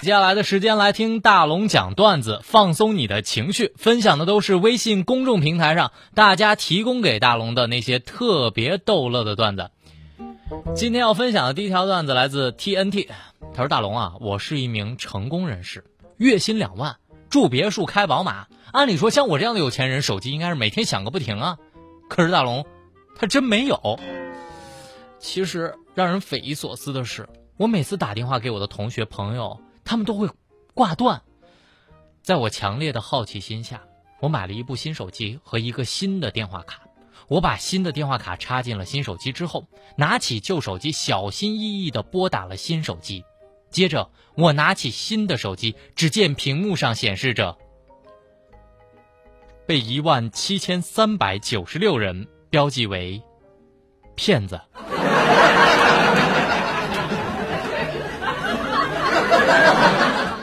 接下来的时间来听大龙讲段子，放松你的情绪。分享的都是微信公众平台上大家提供给大龙的那些特别逗乐的段子。今天要分享的第一条段子来自 TNT，他说：“大龙啊，我是一名成功人士，月薪两万，住别墅，开宝马。按理说，像我这样的有钱人，手机应该是每天响个不停啊。可是大龙，他真没有。其实让人匪夷所思的是，我每次打电话给我的同学朋友。”他们都会挂断。在我强烈的好奇心下，我买了一部新手机和一个新的电话卡。我把新的电话卡插进了新手机之后，拿起旧手机，小心翼翼地拨打了新手机。接着，我拿起新的手机，只见屏幕上显示着被一万七千三百九十六人标记为骗子。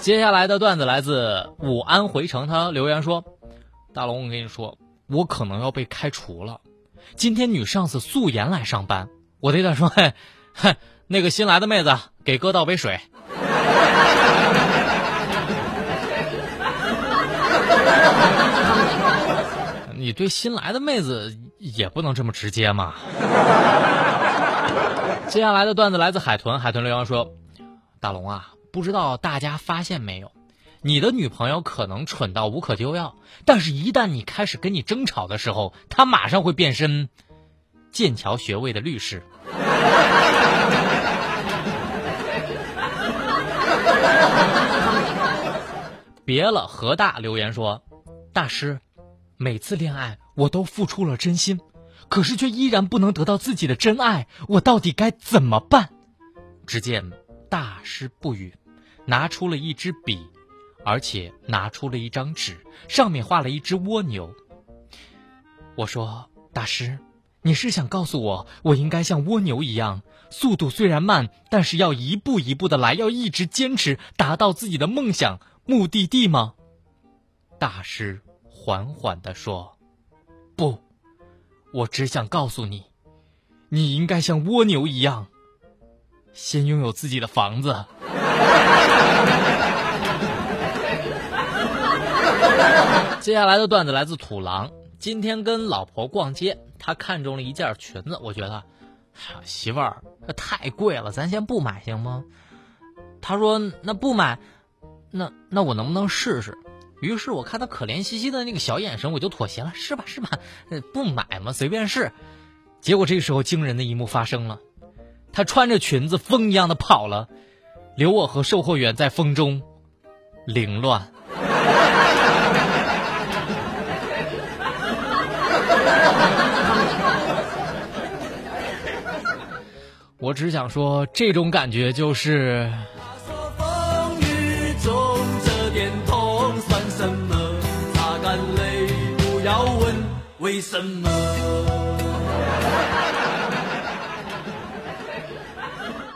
接下来的段子来自武安回城，他留言说：“大龙，我跟你说，我可能要被开除了。今天女上司素颜来上班，我对她说：‘嘿，嘿，那个新来的妹子，给哥倒杯水。’你对新来的妹子也不能这么直接嘛。”接下来的段子来自海豚，海豚留言说：“大龙啊。”不知道大家发现没有，你的女朋友可能蠢到无可救药，但是，一旦你开始跟你争吵的时候，她马上会变身剑桥学位的律师。别了，何大留言说：“大师，每次恋爱我都付出了真心，可是却依然不能得到自己的真爱，我到底该怎么办？”只见大师不语。拿出了一支笔，而且拿出了一张纸，上面画了一只蜗牛。我说：“大师，你是想告诉我，我应该像蜗牛一样，速度虽然慢，但是要一步一步的来，要一直坚持，达到自己的梦想目的地吗？”大师缓缓地说：“不，我只想告诉你，你应该像蜗牛一样，先拥有自己的房子。” 接下来的段子来自土狼。今天跟老婆逛街，他看中了一件裙子，我觉得，媳妇儿，这太贵了，咱先不买行吗？他说那不买，那那我能不能试试？于是我看他可怜兮兮的那个小眼神，我就妥协了，是吧是吧？不买嘛，随便试。结果这时候惊人的一幕发生了，他穿着裙子风一样的跑了。留我和售货员在风中凌乱。我只想说，这种感觉就是。风雨中这点痛算什么？擦干泪，不要问为什么。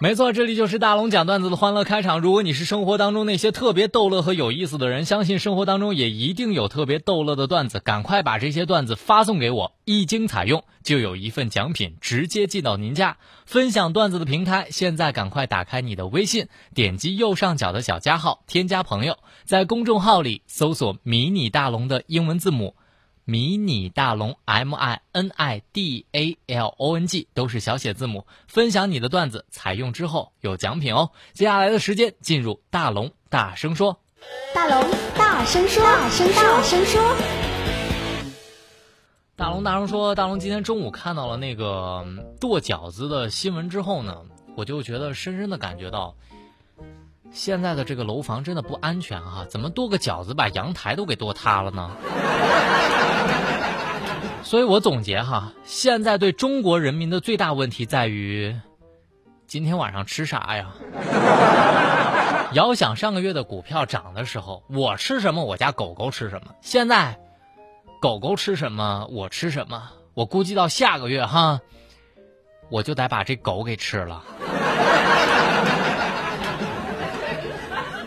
没错，这里就是大龙讲段子的欢乐开场。如果你是生活当中那些特别逗乐和有意思的人，相信生活当中也一定有特别逗乐的段子。赶快把这些段子发送给我，一经采用，就有一份奖品直接寄到您家。分享段子的平台，现在赶快打开你的微信，点击右上角的小加号，添加朋友，在公众号里搜索“迷你大龙”的英文字母。迷你大龙 M I N I D A L O N G 都是小写字母，分享你的段子，采用之后有奖品哦。接下来的时间进入大龙大声说，大龙大声说，大声大声说，大龙大声说，大龙今天中午看到了那个剁饺子的新闻之后呢，我就觉得深深的感觉到。现在的这个楼房真的不安全哈，怎么剁个饺子把阳台都给剁塌了呢？所以我总结哈，现在对中国人民的最大问题在于，今天晚上吃啥呀？遥想上个月的股票涨的时候，我吃什么，我家狗狗吃什么。现在，狗狗吃什么，我吃什么。我估计到下个月哈，我就得把这狗给吃了。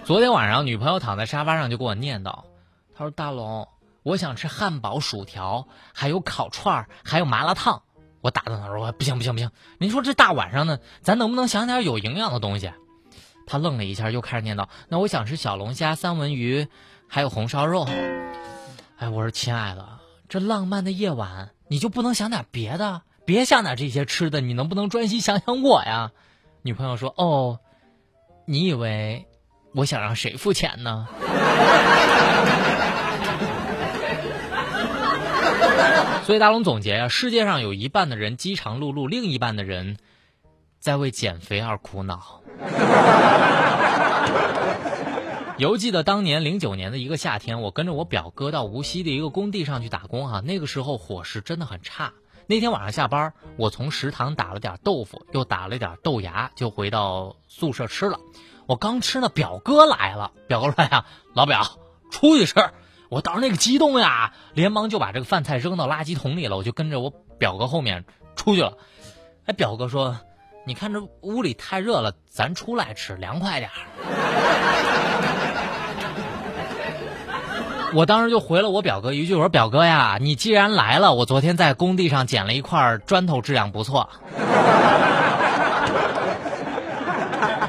昨天晚上，女朋友躺在沙发上就给我念叨，她说：“大龙，我想吃汉堡、薯条，还有烤串，还有麻辣烫。”我打断她说：“不行不行不行，您说这大晚上的，咱能不能想点有营养的东西？”她愣了一下，又开始念叨：“那我想吃小龙虾、三文鱼，还有红烧肉。”哎，我说亲爱的，这浪漫的夜晚，你就不能想点别的？别想点这些吃的，你能不能专心想想我呀？女朋友说：“哦，你以为？”我想让谁付钱呢？所以大龙总结呀，世界上有一半的人饥肠辘辘，另一半的人在为减肥而苦恼。犹记得当年零九年的一个夏天，我跟着我表哥到无锡的一个工地上去打工哈，那个时候伙食真的很差。那天晚上下班，我从食堂打了点豆腐，又打了点豆芽，就回到宿舍吃了。我刚吃呢，表哥来了。表哥说呀：“老表，出去吃。”我当时那个激动呀，连忙就把这个饭菜扔到垃圾桶里了。我就跟着我表哥后面出去了。哎，表哥说：“你看这屋里太热了，咱出来吃，凉快点我当时就回了我表哥一句：“我说表哥呀，你既然来了，我昨天在工地上捡了一块砖头，质量不错。”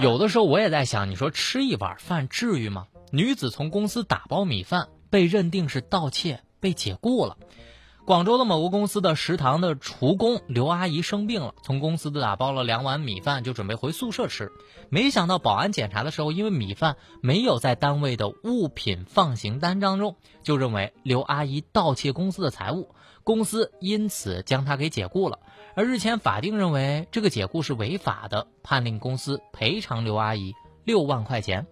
有的时候我也在想，你说吃一碗饭至于吗？女子从公司打包米饭被认定是盗窃，被解雇了。广州的某个公司的食堂的厨工刘阿姨生病了，从公司的打包了两碗米饭，就准备回宿舍吃。没想到保安检查的时候，因为米饭没有在单位的物品放行单当中，就认为刘阿姨盗窃公司的财物，公司因此将她给解雇了。而日前法定认为这个解雇是违法的，判令公司赔偿刘阿姨六万块钱。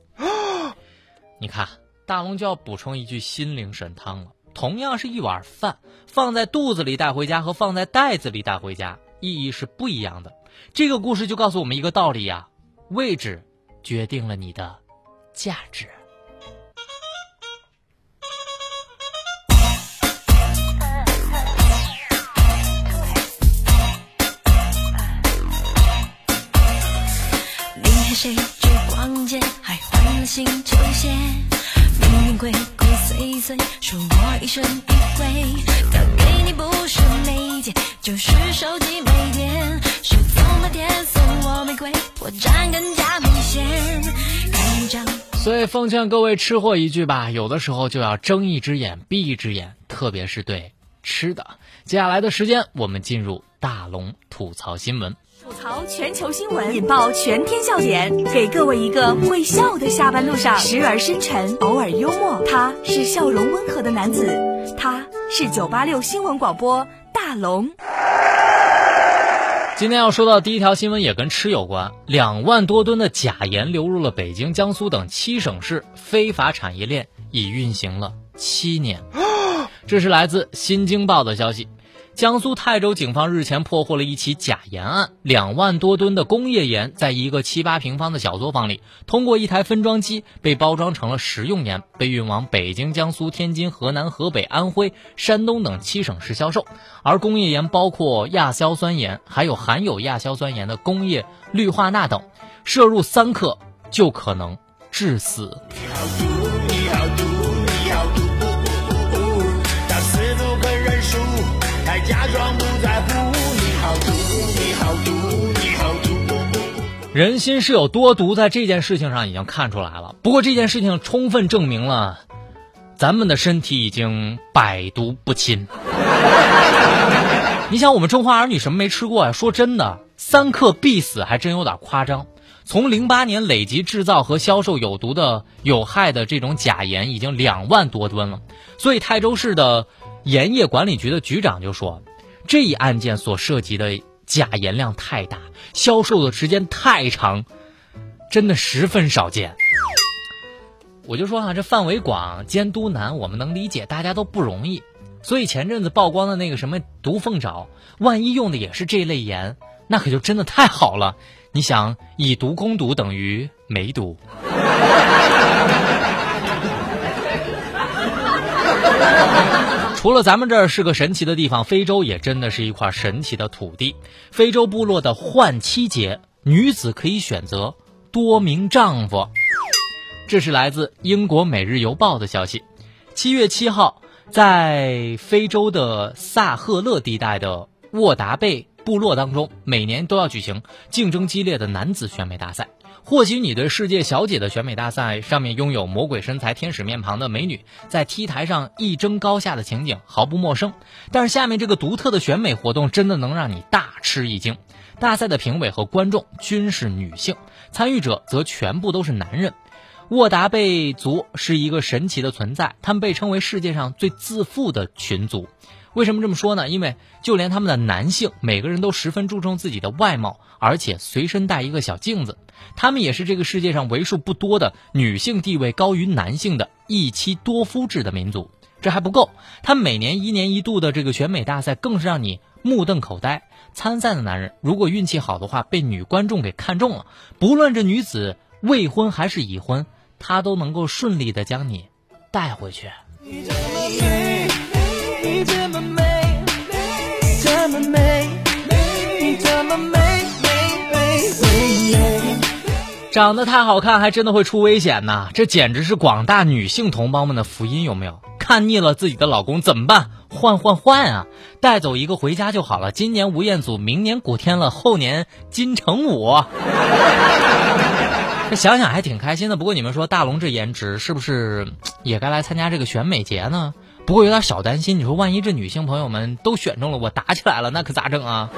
你看，大龙就要补充一句心灵神汤了：同样是一碗饭，放在肚子里带回家和放在袋子里带回家，意义是不一样的。这个故事就告诉我们一个道理呀：位置决定了你的价值。谁去逛街，还换了新球鞋？命运鬼鬼祟祟，说我一生一回。他给你不是美姐，就是手机没电。是走马天送我玫瑰，破绽更加明显。看一张。所以奉劝各位吃货一句吧，有的时候就要睁一只眼闭一只眼，特别是对吃的。接下来的时间，我们进入大龙吐槽新闻。吐槽全球新闻，引爆全天笑点，给各位一个会笑的下班路上，时而深沉，偶尔幽默。他是笑容温和的男子，他是九八六新闻广播大龙。今天要说到第一条新闻也跟吃有关，两万多吨的假盐流入了北京、江苏等七省市，非法产业链已运行了七年。这是来自《新京报》的消息。江苏泰州警方日前破获了一起假盐案，两万多吨的工业盐在一个七八平方的小作坊里，通过一台分装机被包装成了食用盐，被运往北京、江苏、天津、河南、河北、安徽、山东等七省市销售。而工业盐包括亚硝酸盐，还有含有亚硝酸盐的工业氯化钠等，摄入三克就可能致死。人心是有多毒，在这件事情上已经看出来了。不过这件事情充分证明了，咱们的身体已经百毒不侵。你想，我们中华儿女什么没吃过呀？说真的，三克必死还真有点夸张。从零八年累计制造和销售有毒的、有害的这种假盐已经两万多吨了，所以泰州市的。盐业管理局的局长就说：“这一案件所涉及的假盐量太大，销售的时间太长，真的十分少见。”我就说啊，这范围广，监督难，我们能理解，大家都不容易。所以前阵子曝光的那个什么毒凤爪，万一用的也是这类盐，那可就真的太好了。你想，以毒攻毒等于没毒。除了咱们这儿是个神奇的地方，非洲也真的是一块神奇的土地。非洲部落的换妻节，女子可以选择多名丈夫。这是来自英国《每日邮报》的消息。七月七号，在非洲的萨赫勒地带的沃达贝部落当中，每年都要举行竞争激烈的男子选美大赛。或许你对世界小姐的选美大赛上面拥有魔鬼身材、天使面庞的美女在 T 台上一争高下的情景毫不陌生，但是下面这个独特的选美活动真的能让你大吃一惊。大赛的评委和观众均是女性，参与者则全部都是男人。沃达贝族是一个神奇的存在，他们被称为世界上最自负的群族。为什么这么说呢？因为就连他们的男性，每个人都十分注重自己的外貌，而且随身带一个小镜子。他们也是这个世界上为数不多的女性地位高于男性的一妻多夫制的民族。这还不够，他每年一年一度的这个选美大赛更是让你目瞪口呆。参赛的男人如果运气好的话，被女观众给看中了，不论这女子未婚还是已婚，他都能够顺利的将你带回去。么美，你这么美，美美美。长得太好看，还真的会出危险呐！这简直是广大女性同胞们的福音，有没有？看腻了自己的老公怎么办？换换换啊！带走一个回家就好了。今年吴彦祖，明年古天乐，后年金城武。这想想还挺开心的。不过你们说大龙这颜值是不是也该来参加这个选美节呢？不过有点小担心，你说万一这女性朋友们都选中了我，打起来了，那可咋整啊？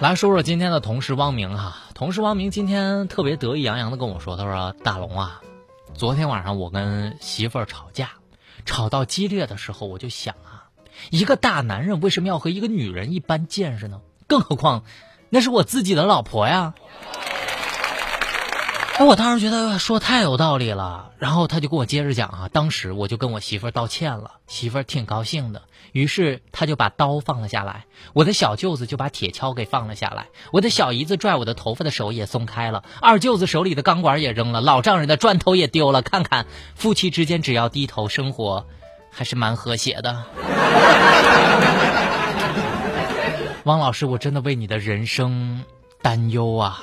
来说说今天的同事汪明哈，同事汪明今天特别得意洋洋的跟我说，他说大龙啊，昨天晚上我跟媳妇儿吵架，吵到激烈的时候，我就想啊，一个大男人为什么要和一个女人一般见识呢？更何况，那是我自己的老婆呀。哎，我当时觉得说太有道理了，然后他就跟我接着讲啊，当时我就跟我媳妇儿道歉了，媳妇儿挺高兴的，于是他就把刀放了下来，我的小舅子就把铁锹给放了下来，我的小姨子拽我的头发的手也松开了，二舅子手里的钢管也扔了，老丈人的砖头也丢了，看看夫妻之间只要低头，生活还是蛮和谐的。汪老师，我真的为你的人生担忧啊。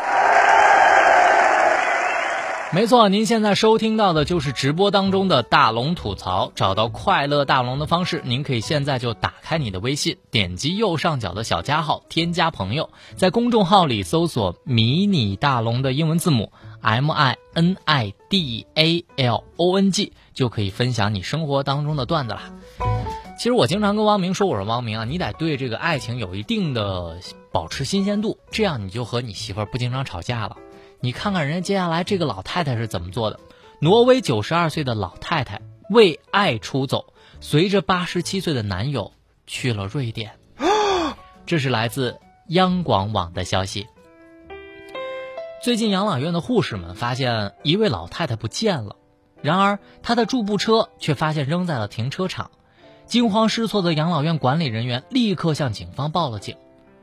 没错，您现在收听到的就是直播当中的大龙吐槽。找到快乐大龙的方式，您可以现在就打开你的微信，点击右上角的小加号，添加朋友，在公众号里搜索“迷你大龙”的英文字母 M I N I D A L O N G，就可以分享你生活当中的段子啦。其实我经常跟汪明说，我说汪明啊，你得对这个爱情有一定的保持新鲜度，这样你就和你媳妇儿不经常吵架了。你看看人家接下来这个老太太是怎么做的？挪威九十二岁的老太太为爱出走，随着八十七岁的男友去了瑞典。这是来自央广网的消息。最近养老院的护士们发现一位老太太不见了，然而她的助步车却发现扔在了停车场。惊慌失措的养老院管理人员立刻向警方报了警。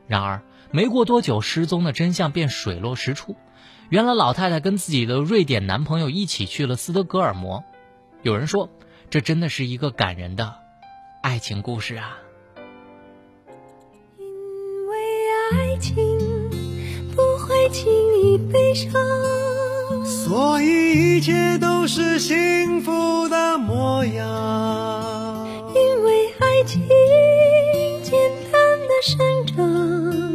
然而没过多久，失踪的真相便水落石出。原来老太太跟自己的瑞典男朋友一起去了斯德哥尔摩，有人说，这真的是一个感人的爱情故事啊。因为爱情不会轻易悲伤，所以一切都是幸福的模样。因为爱情简单的生长。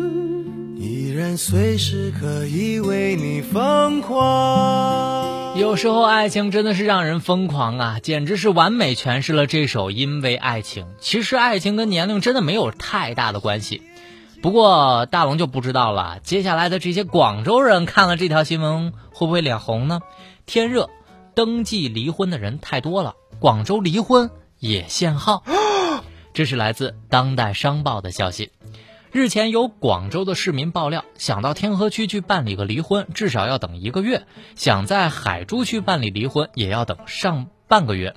随时可以为你疯狂。有时候爱情真的是让人疯狂啊，简直是完美诠释了这首《因为爱情》。其实爱情跟年龄真的没有太大的关系。不过大龙就不知道了，接下来的这些广州人看了这条新闻会不会脸红呢？天热，登记离婚的人太多了，广州离婚也限号。这是来自《当代商报》的消息。日前有广州的市民爆料，想到天河区去办理个离婚，至少要等一个月；想在海珠区办理离婚，也要等上半个月。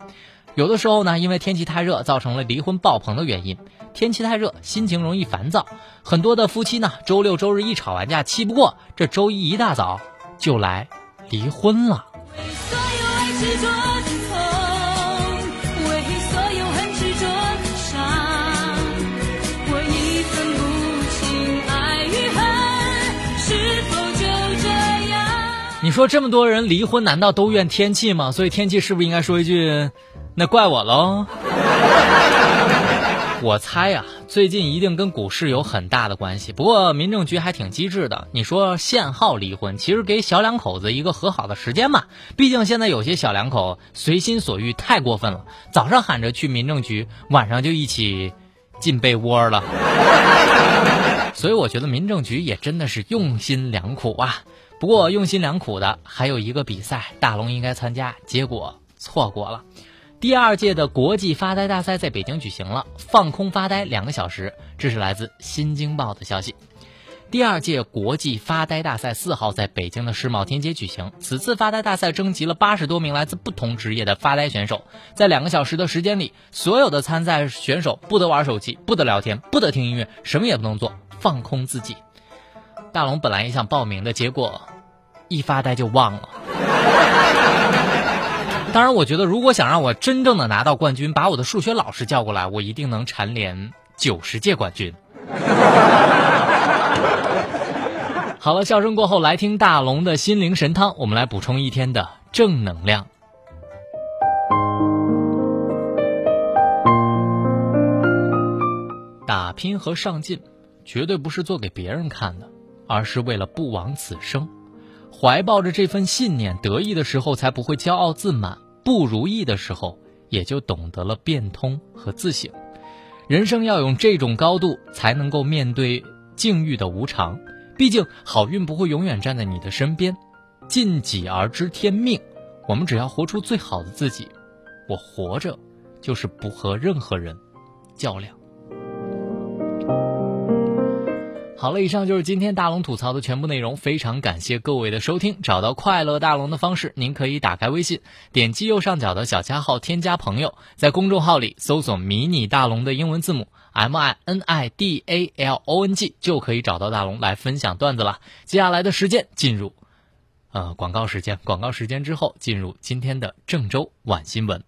有的时候呢，因为天气太热，造成了离婚爆棚的原因。天气太热，心情容易烦躁，很多的夫妻呢，周六周日一吵完架，气不过，这周一一大早就来离婚了。所有爱执着说这么多人离婚，难道都怨天气吗？所以天气是不是应该说一句，那怪我喽？我猜呀、最近一定跟股市有很大的关系。不过民政局还挺机智的，你说限号离婚，其实给小两口子一个和好的时间嘛。毕竟现在有些小两口随心所欲太过分了，早上喊着去民政局，晚上就一起进被窝了。所以我觉得民政局也真的是用心良苦啊。不过用心良苦的还有一个比赛，大龙应该参加，结果错过了。第二届的国际发呆大赛在北京举行了，放空发呆两个小时。这是来自《新京报》的消息。第二届国际发呆大赛四号在北京的世贸天阶举行。此次发呆大赛征集了八十多名来自不同职业的发呆选手，在两个小时的时间里，所有的参赛选手不得玩手机，不得聊天，不得听音乐，什么也不能做，放空自己。大龙本来也想报名的，结果一发呆就忘了。当然，我觉得如果想让我真正的拿到冠军，把我的数学老师叫过来，我一定能蝉联九十届冠军。好了，笑声过后，来听大龙的心灵神汤，我们来补充一天的正能量。打拼和上进，绝对不是做给别人看的，而是为了不枉此生。怀抱着这份信念，得意的时候才不会骄傲自满，不如意的时候也就懂得了变通和自省。人生要有这种高度，才能够面对境遇的无常。毕竟好运不会永远站在你的身边，尽己而知天命。我们只要活出最好的自己，我活着就是不和任何人较量。好了，以上就是今天大龙吐槽的全部内容，非常感谢各位的收听。找到快乐大龙的方式，您可以打开微信，点击右上角的小加号，添加朋友，在公众号里搜索“迷你大龙”的英文字母 M I N I D A L O N G，就可以找到大龙来分享段子了。接下来的时间进入，呃，广告时间，广告时间之后进入今天的郑州晚新闻。